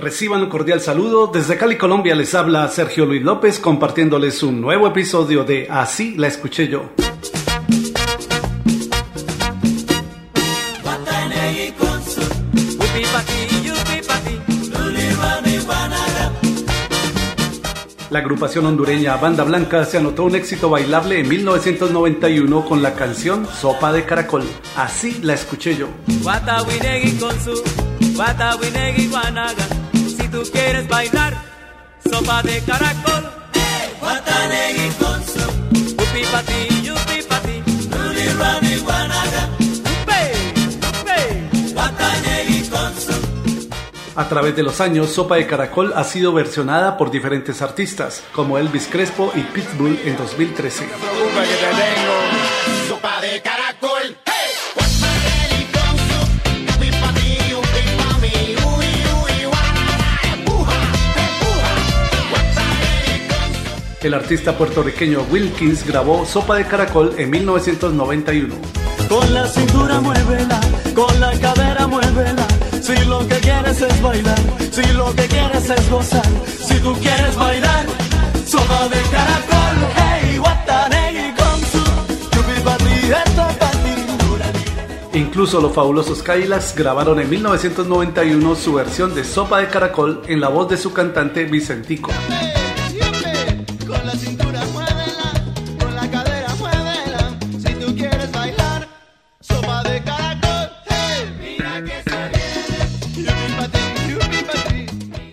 Reciban un cordial saludo. Desde Cali, Colombia, les habla Sergio Luis López compartiéndoles un nuevo episodio de Así la escuché yo. La agrupación hondureña Banda Blanca se anotó un éxito bailable en 1991 con la canción Sopa de Caracol. Así la escuché yo. Si tú quieres bailar, sopa de caracol. con su yupi pati, yupi pati, ruli rani guanaga. con su a través de los años, Sopa de Caracol ha sido versionada por diferentes artistas, como Elvis Crespo y Pitbull en 2013. Sopa de caracol. El artista puertorriqueño Wilkins grabó Sopa de Caracol en 1991. Con la cintura muévela, con la cadera muévela. Si lo que quieres es bailar, si lo que quieres es gozar, si tú quieres bailar, sopa de caracol, hey, guatanegui con su Incluso los fabulosos Cadillacs grabaron en 1991 su versión de Sopa de Caracol en la voz de su cantante Vicentico.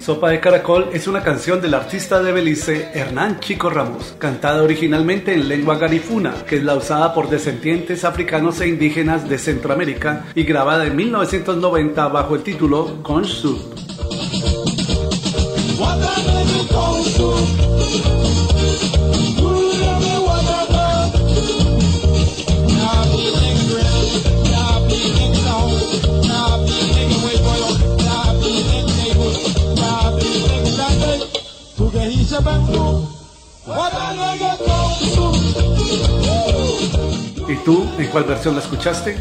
Sopa de Caracol. Es una canción del artista de Belice Hernán Chico Ramos, cantada originalmente en lengua garifuna, que es la usada por descendientes africanos e indígenas de Centroamérica y grabada en 1990 bajo el título Con Soup. ¿Y tú en cuál versión la escuchaste?